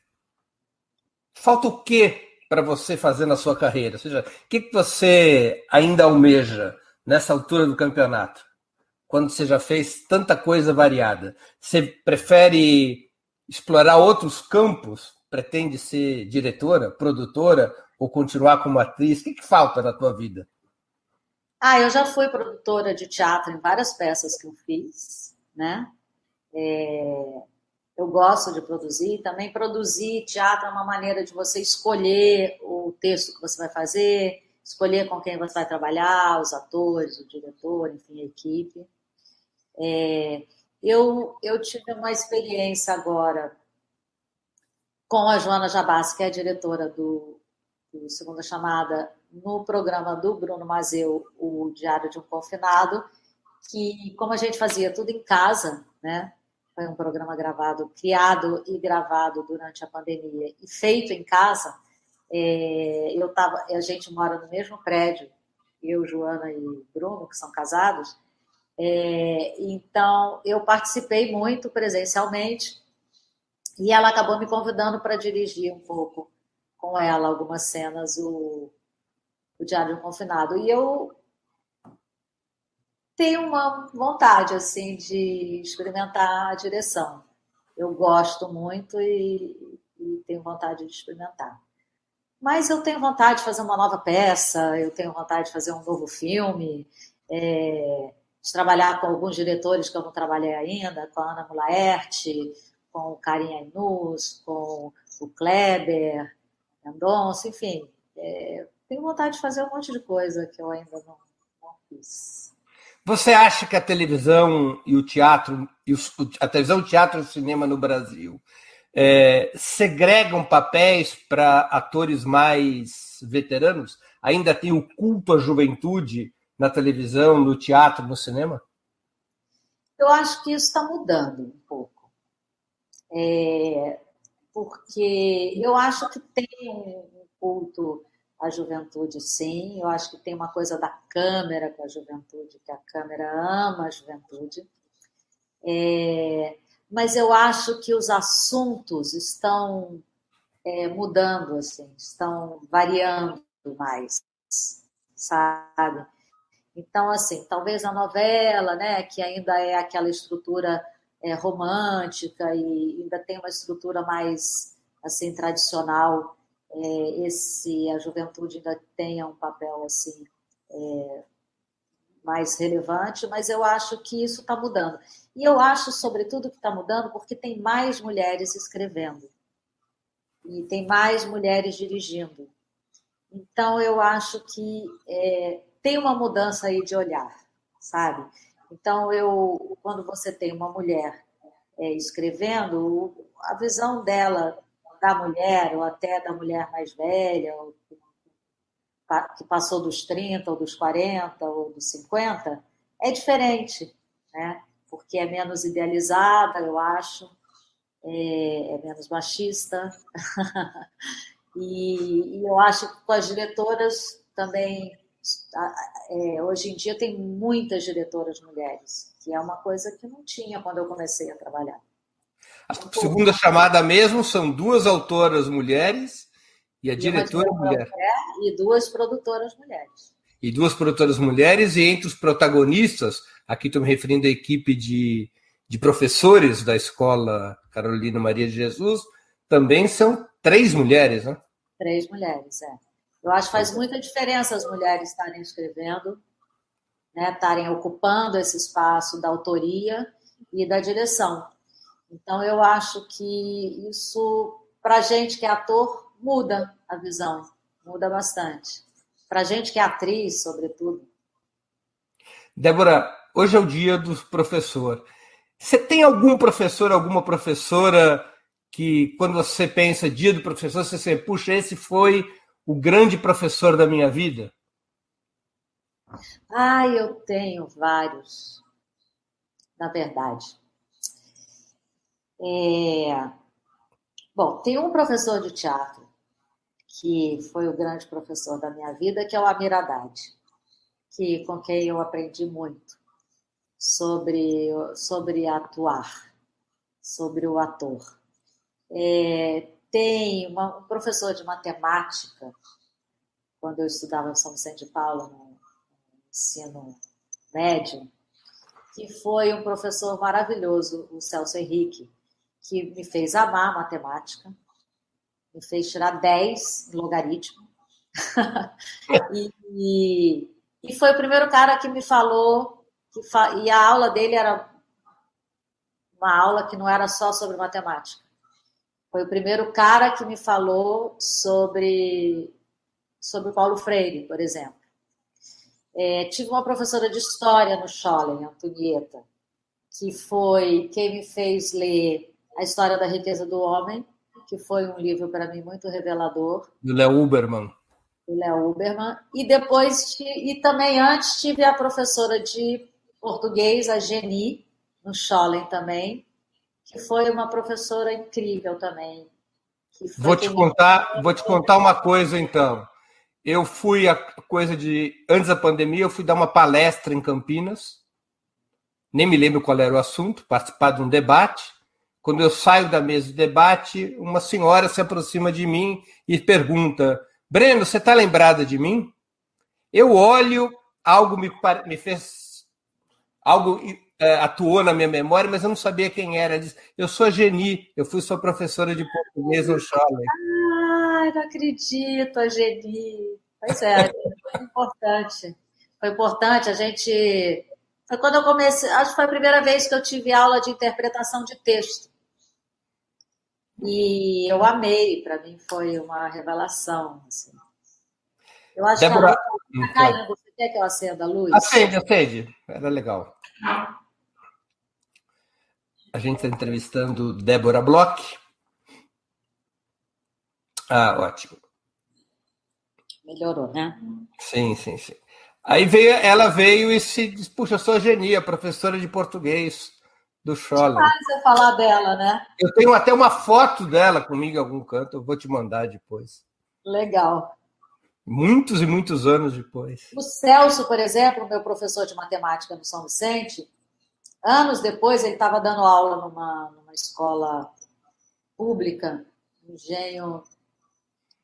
Speaker 2: falta o que para você fazer na sua carreira? Ou seja, o que você ainda almeja nessa altura do campeonato? Quando você já fez tanta coisa variada, você prefere explorar outros campos? Pretende ser diretora, produtora ou continuar como atriz? O que, que falta na tua vida?
Speaker 3: Ah, eu já fui produtora de teatro em várias peças que eu fiz, né? É, eu gosto de produzir. Também produzir teatro é uma maneira de você escolher o texto que você vai fazer, escolher com quem você vai trabalhar, os atores, o diretor, enfim, a equipe. É, eu, eu tive uma experiência agora com a Joana Jabassi, que é a diretora do, do Segunda Chamada, no programa do Bruno Mazeu, o Diário de um Confinado, que, como a gente fazia tudo em casa, né? Foi um programa gravado, criado e gravado durante a pandemia e feito em casa. É, eu tava, a gente mora no mesmo prédio, eu, Joana e Bruno, que são casados, é, então, eu participei muito presencialmente e ela acabou me convidando para dirigir um pouco com ela algumas cenas o, o Diário do Confinado. E eu tenho uma vontade assim de experimentar a direção. Eu gosto muito e, e tenho vontade de experimentar. Mas eu tenho vontade de fazer uma nova peça, eu tenho vontade de fazer um novo filme. É, de trabalhar com alguns diretores que eu não trabalhei ainda, com a Ana Mulaerte, com o Carinha Inus, com o Kleber, Mendonça, enfim. É, tenho vontade de fazer um monte de coisa que eu ainda não, não fiz.
Speaker 2: Você acha que a televisão e o teatro, e a televisão, o teatro e o cinema no Brasil é, segregam papéis para atores mais veteranos? ainda tem o culto à juventude na televisão, no teatro, no cinema?
Speaker 3: Eu acho que isso está mudando um pouco. É, porque eu acho que tem um culto à juventude, sim. Eu acho que tem uma coisa da câmera com a juventude, que a câmera ama a juventude. É, mas eu acho que os assuntos estão é, mudando, assim, estão variando mais, sabe? Então, assim, talvez a novela, né, que ainda é aquela estrutura é, romântica e ainda tem uma estrutura mais assim tradicional, é, esse a juventude ainda tenha um papel assim é, mais relevante, mas eu acho que isso está mudando. E eu acho, sobretudo, que está mudando porque tem mais mulheres escrevendo e tem mais mulheres dirigindo. Então, eu acho que é, tem uma mudança aí de olhar, sabe? Então, eu, quando você tem uma mulher é, escrevendo, a visão dela, da mulher, ou até da mulher mais velha, ou, que passou dos 30, ou dos 40, ou dos 50, é diferente, né? Porque é menos idealizada, eu acho, é, é menos machista. *laughs* e, e, eu acho que com as diretoras também é, hoje em dia tem muitas diretoras mulheres, que é uma coisa que não tinha quando eu comecei a trabalhar.
Speaker 2: A segunda chamada mesmo são duas autoras mulheres e a e diretora mulher.
Speaker 3: E duas produtoras mulheres.
Speaker 2: E duas produtoras mulheres, e entre os protagonistas, aqui estou me referindo à equipe de, de professores da escola Carolina Maria de Jesus, também são três mulheres, né?
Speaker 3: Três mulheres, é. Eu acho que faz muita diferença as mulheres estarem escrevendo, né, estarem ocupando esse espaço da autoria e da direção. Então, eu acho que isso, para a gente que é ator, muda a visão, muda bastante. Para a gente que é atriz, sobretudo.
Speaker 2: Débora, hoje é o dia do professor. Você tem algum professor, alguma professora que, quando você pensa dia do professor, você pensa, puxa, esse foi o grande professor da minha vida?
Speaker 3: Ah, eu tenho vários, na verdade. É... Bom, tem um professor de teatro que foi o grande professor da minha vida, que é o Amir Haddad, que, com quem eu aprendi muito sobre, sobre atuar, sobre o ator. É, tem uma, um professor de matemática, quando eu estudava em São Vicente de Paulo, no ensino médio, que foi um professor maravilhoso, o Celso Henrique, que me fez amar matemática, me fez tirar 10 em logaritmo. *laughs* e, e, e, foi o primeiro cara que me falou, que fa, e a aula dele era uma aula que não era só sobre matemática foi o primeiro cara que me falou sobre, sobre Paulo Freire, por exemplo. É, tive uma professora de história no Schollen, Antonieta, que foi quem me fez ler A História da Riqueza do Homem, que foi um livro para mim muito revelador.
Speaker 2: Do Léo Uberman.
Speaker 3: Do Léo Uberman. E depois, e também antes, tive a professora de português, a Geni, no Schollen também, que foi uma professora incrível também.
Speaker 2: Vou te contar, vou te contar uma coisa então. Eu fui a coisa de antes da pandemia, eu fui dar uma palestra em Campinas. Nem me lembro qual era o assunto, participar de um debate. Quando eu saio da mesa de debate, uma senhora se aproxima de mim e pergunta: Breno, você está lembrada de mim? Eu olho, algo me, me fez algo é, atuou na minha memória, mas eu não sabia quem era. Disse, eu sou a Geni, eu fui sua professora de português no Scholler.
Speaker 3: Ai, não acredito, a Geni. Pois é, foi importante. Foi importante, a gente... Foi quando eu comecei, acho que foi a primeira vez que eu tive aula de interpretação de texto. E eu amei, para mim foi uma revelação. Assim. Eu acho Débora... que a luz está caindo. Você quer que eu acenda a luz?
Speaker 2: Acende, acende. Era legal. A gente está entrevistando Débora Bloch. Ah, ótimo.
Speaker 3: Melhorou, né?
Speaker 2: Sim, sim, sim. Aí veio, ela veio e se disse, puxa, eu sou a Genia, professora de português do Scholler.
Speaker 3: Demais você falar dela, né?
Speaker 2: Eu tenho até uma foto dela comigo em algum canto, eu vou te mandar depois.
Speaker 3: Legal.
Speaker 2: Muitos e muitos anos depois.
Speaker 3: O Celso, por exemplo, meu professor de matemática no São Vicente, anos depois ele estava dando aula numa, numa escola pública, engenho,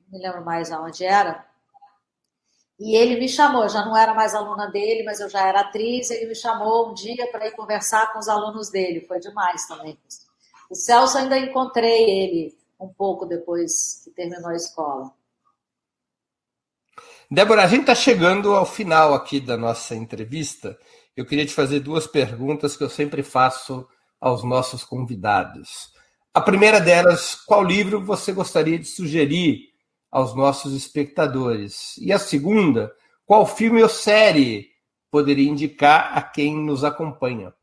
Speaker 3: não me lembro mais aonde era, e ele me chamou, já não era mais aluna dele, mas eu já era atriz. Ele me chamou um dia para ir conversar com os alunos dele. Foi demais também. O Celso ainda encontrei ele um pouco depois que terminou a escola.
Speaker 2: Débora, a gente está chegando ao final aqui da nossa entrevista. Eu queria te fazer duas perguntas que eu sempre faço aos nossos convidados. A primeira delas, qual livro você gostaria de sugerir aos nossos espectadores? E a segunda, qual filme ou série poderia indicar a quem nos acompanha?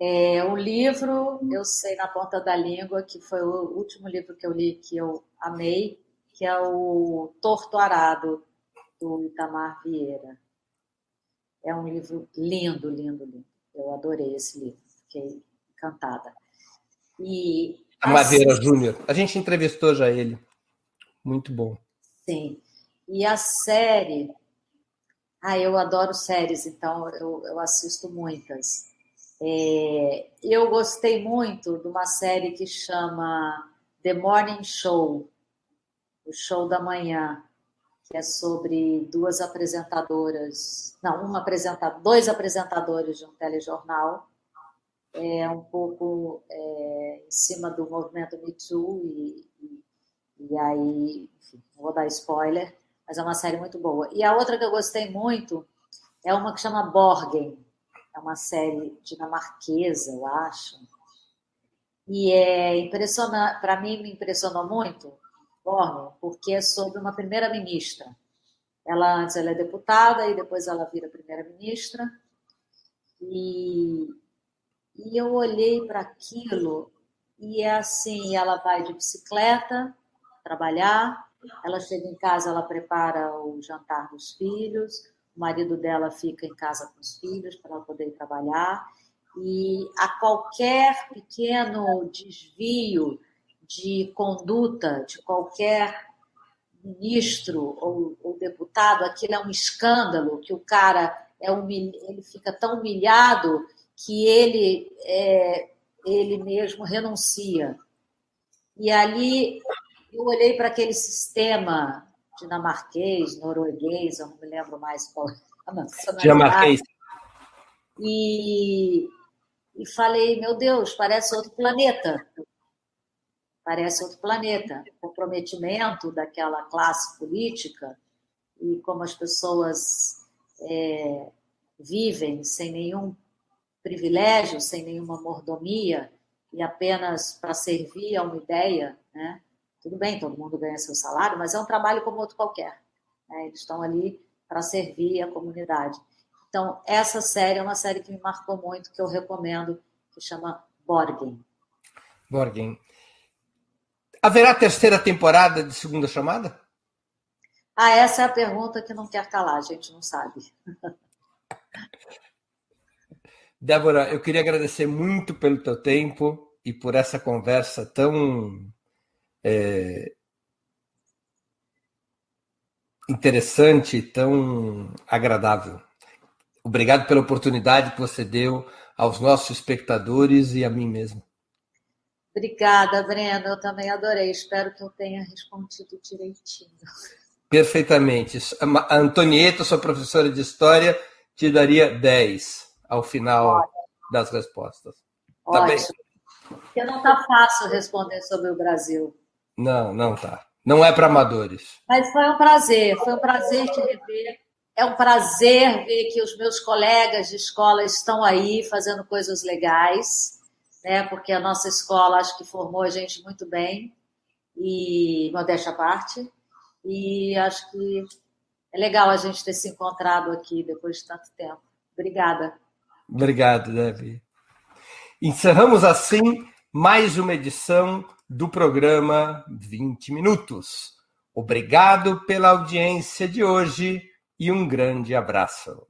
Speaker 3: É, o livro, eu sei na ponta da língua, que foi o último livro que eu li que eu amei, que é o Torto Arado, do Itamar Vieira. É um livro lindo, lindo, lindo. Eu adorei esse livro, fiquei encantada.
Speaker 2: E Itamar Vieira Júnior, a gente entrevistou já ele. Muito bom.
Speaker 3: Sim. E a série. Ah, eu adoro séries, então eu, eu assisto muitas. É, eu gostei muito de uma série que chama The Morning Show, o show da manhã, que é sobre duas apresentadoras, não, uma apresentadora, dois apresentadores de um telejornal, é um pouco é, em cima do movimento Me Too e, e e aí, enfim, vou dar spoiler, mas é uma série muito boa. E a outra que eu gostei muito é uma que chama Borgen. É uma série dinamarquesa, eu acho. E é impressionante, para mim me impressionou muito, Borgen, porque é sobre uma primeira-ministra. Ela antes ela é deputada e depois ela vira primeira-ministra. E, e eu olhei para aquilo e é assim, ela vai de bicicleta trabalhar, ela chega em casa, ela prepara o jantar dos filhos, o marido dela fica em casa com os filhos para ela poder trabalhar, e a qualquer pequeno desvio de conduta de qualquer ministro ou, ou deputado, aquilo é um escândalo, que o cara é humilha, ele fica tão humilhado que ele é, ele mesmo renuncia. E ali eu olhei para aquele sistema dinamarquês, norueguês, eu não me lembro mais qual a nacionalidade. Dinamarquês. E, e falei, meu Deus, parece outro planeta. Parece outro planeta. O comprometimento daquela classe política e como as pessoas é, vivem sem nenhum privilégio, sem nenhuma mordomia e apenas para servir a uma ideia, né? Tudo bem, todo mundo ganha seu salário, mas é um trabalho como outro qualquer. Né? Eles estão ali para servir a comunidade. Então, essa série é uma série que me marcou muito, que eu recomendo, que chama Borgen.
Speaker 2: Borgen. Haverá terceira temporada de Segunda Chamada?
Speaker 3: Ah, essa é a pergunta que não quer calar, a gente não sabe. *laughs*
Speaker 2: Débora, eu queria agradecer muito pelo teu tempo e por essa conversa tão é, interessante, tão agradável. Obrigado pela oportunidade que você deu aos nossos espectadores e a mim mesmo.
Speaker 3: Obrigada, Breno. Eu também adorei. Espero que eu tenha respondido direitinho.
Speaker 2: Perfeitamente. A Antonieta, sua professora de história, te daria 10 ao final das respostas.
Speaker 3: Tá Ótimo. bem? Porque não está fácil responder sobre o Brasil.
Speaker 2: Não, não tá. Não é para amadores.
Speaker 3: Mas foi um prazer, foi um prazer te rever. É um prazer ver que os meus colegas de escola estão aí fazendo coisas legais, né? Porque a nossa escola acho que formou a gente muito bem e modéstia à parte. E acho que é legal a gente ter se encontrado aqui depois de tanto tempo. Obrigada.
Speaker 2: Obrigado, Debbie. Encerramos assim mais uma edição do programa 20 Minutos.
Speaker 5: Obrigado pela audiência de hoje e um grande abraço.